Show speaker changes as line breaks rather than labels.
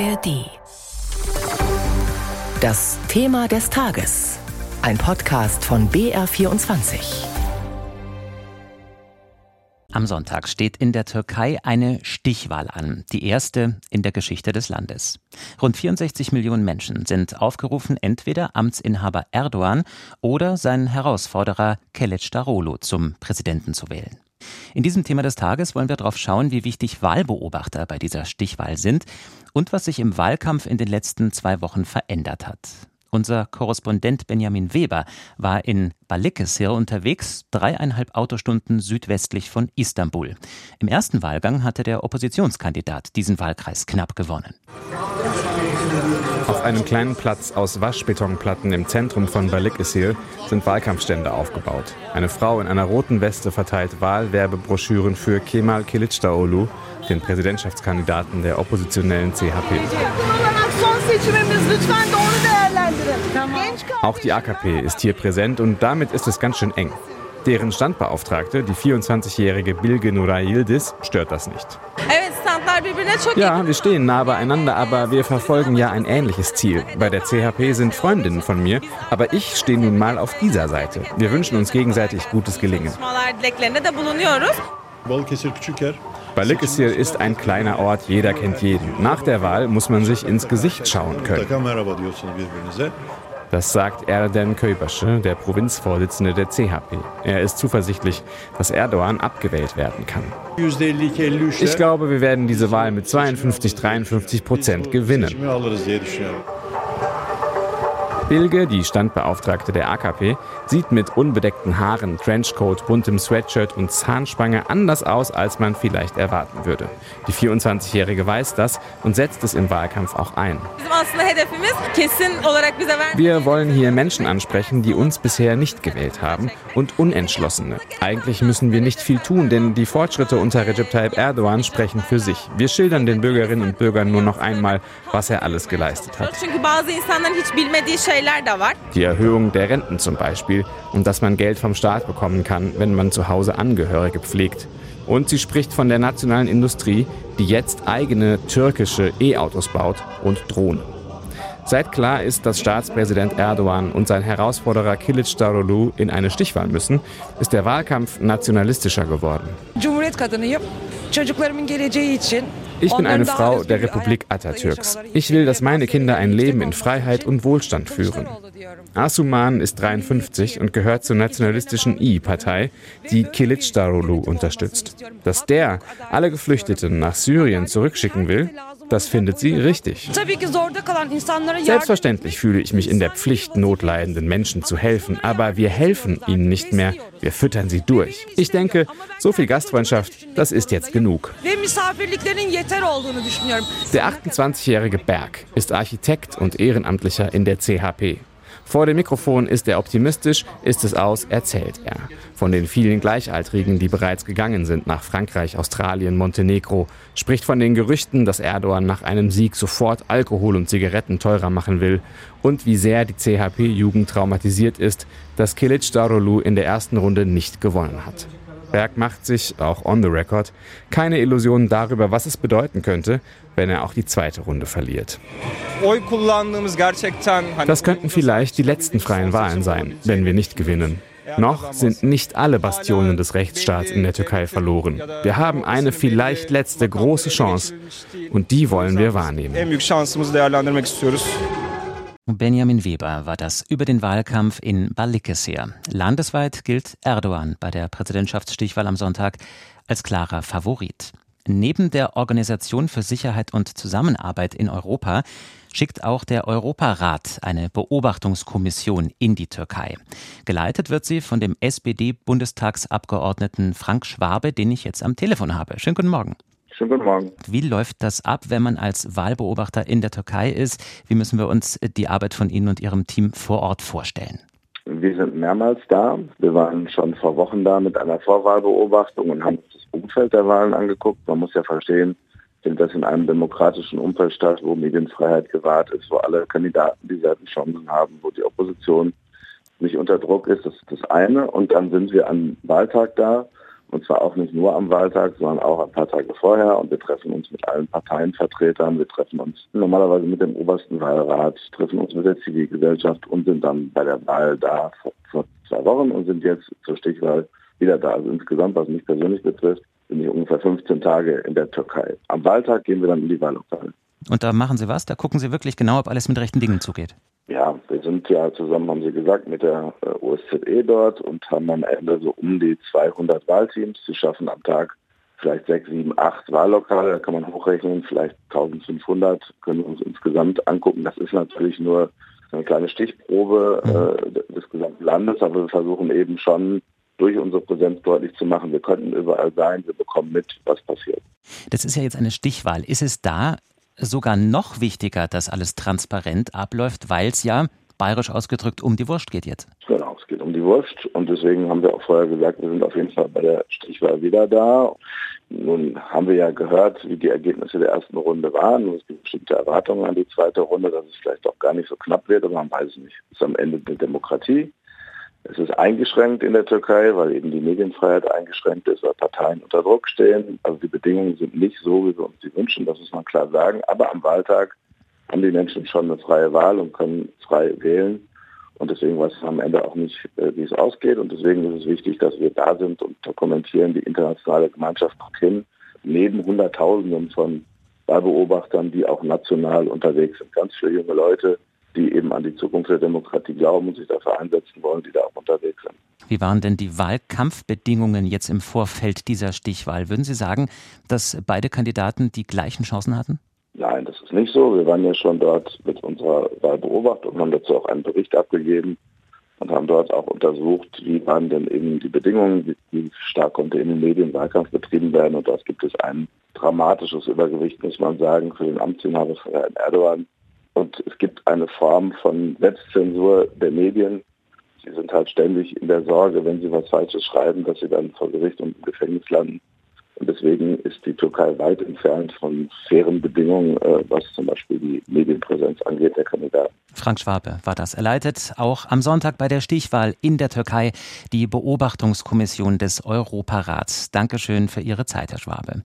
ARD. Das Thema des Tages. Ein Podcast von BR24.
Am Sonntag steht in der Türkei eine Stichwahl an, die erste in der Geschichte des Landes. Rund 64 Millionen Menschen sind aufgerufen, entweder Amtsinhaber Erdogan oder seinen Herausforderer Kılıçdaroğlu zum Präsidenten zu wählen. In diesem Thema des Tages wollen wir darauf schauen, wie wichtig Wahlbeobachter bei dieser Stichwahl sind und was sich im Wahlkampf in den letzten zwei Wochen verändert hat. Unser Korrespondent Benjamin Weber war in Balıkesir unterwegs, dreieinhalb Autostunden südwestlich von Istanbul. Im ersten Wahlgang hatte der Oppositionskandidat diesen Wahlkreis knapp gewonnen.
Auf einem kleinen Platz aus Waschbetonplatten im Zentrum von Balıkesir sind Wahlkampfstände aufgebaut. Eine Frau in einer roten Weste verteilt Wahlwerbebroschüren für Kemal Kılıçdaroğlu, den Präsidentschaftskandidaten der oppositionellen CHP. Auch die AKP ist hier präsent und damit ist es ganz schön eng. Deren Standbeauftragte, die 24-jährige Bilge Nuray Yildiz, stört das nicht. Ja, wir stehen nah beieinander, aber wir verfolgen ja ein ähnliches Ziel. Bei der CHP sind Freundinnen von mir, aber ich stehe nun mal auf dieser Seite. Wir wünschen uns gegenseitig gutes Gelingen. Balıkesir ist ein kleiner Ort, jeder kennt jeden. Nach der Wahl muss man sich ins Gesicht schauen können. Das sagt Erden Köybaşı, der Provinzvorsitzende der CHP. Er ist zuversichtlich, dass Erdogan abgewählt werden kann. Ich glaube, wir werden diese Wahl mit 52, 53 Prozent gewinnen. Bilge, die Standbeauftragte der AKP, sieht mit unbedeckten Haaren, Trenchcoat, buntem Sweatshirt und Zahnspange anders aus, als man vielleicht erwarten würde. Die 24-Jährige weiß das und setzt es im Wahlkampf auch ein. Wir wollen hier Menschen ansprechen, die uns bisher nicht gewählt haben und Unentschlossene. Eigentlich müssen wir nicht viel tun, denn die Fortschritte unter Recep Tayyip Erdogan sprechen für sich. Wir schildern den Bürgerinnen und Bürgern nur noch einmal, was er alles geleistet hat. Die Erhöhung der Renten zum Beispiel und dass man Geld vom Staat bekommen kann, wenn man zu Hause Angehörige pflegt. Und sie spricht von der nationalen Industrie, die jetzt eigene türkische E-Autos baut und Drohnen. Seit klar ist, dass Staatspräsident Erdogan und sein Herausforderer Kilic Darulu in eine Stichwahl müssen, ist der Wahlkampf nationalistischer geworden. Ich bin eine Frau der Republik Atatürks. Ich will, dass meine Kinder ein Leben in Freiheit und Wohlstand führen. Asuman ist 53 und gehört zur nationalistischen I-Partei, die Kilicdaroglu unterstützt. Dass der alle Geflüchteten nach Syrien zurückschicken will, das findet sie richtig. Selbstverständlich fühle ich mich in der Pflicht, notleidenden Menschen zu helfen, aber wir helfen ihnen nicht mehr, wir füttern sie durch. Ich denke, so viel Gastfreundschaft, das ist jetzt genug. Der 28-jährige Berg ist Architekt und Ehrenamtlicher in der CHP. Vor dem Mikrofon ist er optimistisch, ist es aus, erzählt er. Von den vielen Gleichaltrigen, die bereits gegangen sind nach Frankreich, Australien, Montenegro, spricht von den Gerüchten, dass Erdogan nach einem Sieg sofort Alkohol und Zigaretten teurer machen will und wie sehr die CHP-Jugend traumatisiert ist, dass Kilic Darolu in der ersten Runde nicht gewonnen hat. Berg macht sich, auch on the record, keine Illusionen darüber, was es bedeuten könnte, wenn er auch die zweite Runde verliert. Das könnten vielleicht die letzten freien Wahlen sein, wenn wir nicht gewinnen. Noch sind nicht alle Bastionen des Rechtsstaats in der Türkei verloren. Wir haben eine vielleicht letzte große Chance und die wollen wir wahrnehmen.
Benjamin Weber war das über den Wahlkampf in Balıkesir. Landesweit gilt Erdogan bei der Präsidentschaftsstichwahl am Sonntag als klarer Favorit. Neben der Organisation für Sicherheit und Zusammenarbeit in Europa schickt auch der Europarat eine Beobachtungskommission in die Türkei. Geleitet wird sie von dem SPD-Bundestagsabgeordneten Frank Schwabe, den ich jetzt am Telefon habe. Schönen guten Morgen.
Schönen guten Morgen.
Wie läuft das ab, wenn man als Wahlbeobachter in der Türkei ist? Wie müssen wir uns die Arbeit von Ihnen und Ihrem Team vor Ort vorstellen?
Wir sind mehrmals da. Wir waren schon vor Wochen da mit einer Vorwahlbeobachtung und haben uns das Umfeld der Wahlen angeguckt. Man muss ja verstehen, dass in einem demokratischen Umfeld statt, wo Medienfreiheit gewahrt ist, wo alle Kandidaten dieselben Chancen haben, wo die Opposition nicht unter Druck ist. Das ist das eine. Und dann sind wir am Wahltag da Und zwar auch nicht nur am Wahltag, sondern auch ein paar Tage vorher. Und wir treffen uns mit allen Parteienvertretern. Wir treffen uns normalerweise mit dem obersten Wahlrat, treffen uns mit der Zivilgesellschaft und sind dann bei der Wahl da vor, vor zwei Wochen und sind jetzt zur Stichwahl wieder da. Also insgesamt, was mich persönlich betrifft, bin ich ungefähr 15 Tage in der Türkei. Am Wahltag gehen wir dann in die Wahllokale.
Und da machen Sie was? Da gucken Sie wirklich genau, ob alles mit rechten Dingen zugeht.
Sind ja zusammen, haben Sie gesagt, mit der äh, OSZE dort und haben am Ende so um die 200 Wahlteams. Sie schaffen am Tag vielleicht sechs, sieben, acht Wahllokale. Da kann man hochrechnen, vielleicht 1500 können wir uns insgesamt angucken. Das ist natürlich nur eine kleine Stichprobe mhm. äh, des gesamten Landes, aber wir versuchen eben schon durch unsere Präsenz deutlich zu machen, wir könnten überall sein, wir bekommen mit, was passiert.
Das ist ja jetzt eine Stichwahl. Ist es da sogar noch wichtiger, dass alles transparent abläuft, weil es ja bayerisch ausgedrückt um die Wurst geht jetzt.
Genau, es geht um die Wurst und deswegen haben wir auch vorher gesagt, wir sind auf jeden Fall bei der Stichwahl wieder da. Nun haben wir ja gehört, wie die Ergebnisse der ersten Runde waren. Es gibt bestimmte Erwartungen an die zweite Runde, dass es vielleicht auch gar nicht so knapp wird, aber man weiß es nicht. Es ist am Ende eine Demokratie. Es ist eingeschränkt in der Türkei, weil eben die Medienfreiheit eingeschränkt ist, weil Parteien unter Druck stehen. Also die Bedingungen sind nicht so, wie wir uns die wünschen, das muss man klar sagen. Aber am Wahltag haben die Menschen schon eine freie Wahl und können frei wählen. Und deswegen weiß man am Ende auch nicht, äh, wie es ausgeht. Und deswegen ist es wichtig, dass wir da sind und dokumentieren die internationale Gemeinschaft hin, neben Hunderttausenden von Wahlbeobachtern, die auch national unterwegs sind. Ganz viele junge Leute, die eben an die Zukunft der Demokratie glauben und sich dafür einsetzen wollen, die da auch unterwegs sind.
Wie waren denn die Wahlkampfbedingungen jetzt im Vorfeld dieser Stichwahl? Würden Sie sagen, dass beide Kandidaten die gleichen Chancen hatten?
Nein, das ist nicht so. Wir waren ja schon dort mit unserer Wahlbeobachtung und haben dazu auch einen Bericht abgegeben und haben dort auch untersucht, wie waren denn eben die Bedingungen, wie, stark konnte in den Medien Wahlkampf betrieben werden. Und dort gibt es ein dramatisches Übergewicht, muss man sagen, für den Amtsinhaber von Herrn Erdogan. Und es gibt eine Form von Selbstzensur der Medien. Sie sind halt ständig in der Sorge, wenn sie was Falsches schreiben, dass sie dann vor Gericht und im Gefängnis landen. Und deswegen ist die Türkei weit entfernt von fairen Bedingungen, äh, was zum Beispiel die Medienpräsenz angeht, der Kandidaten.
Frank Schwabe war das. Er leitet auch am Sonntag bei der Stichwahl in der Türkei die Beobachtungskommission des Europarats. Dankeschön für Ihre Zeit, Herr Schwabe.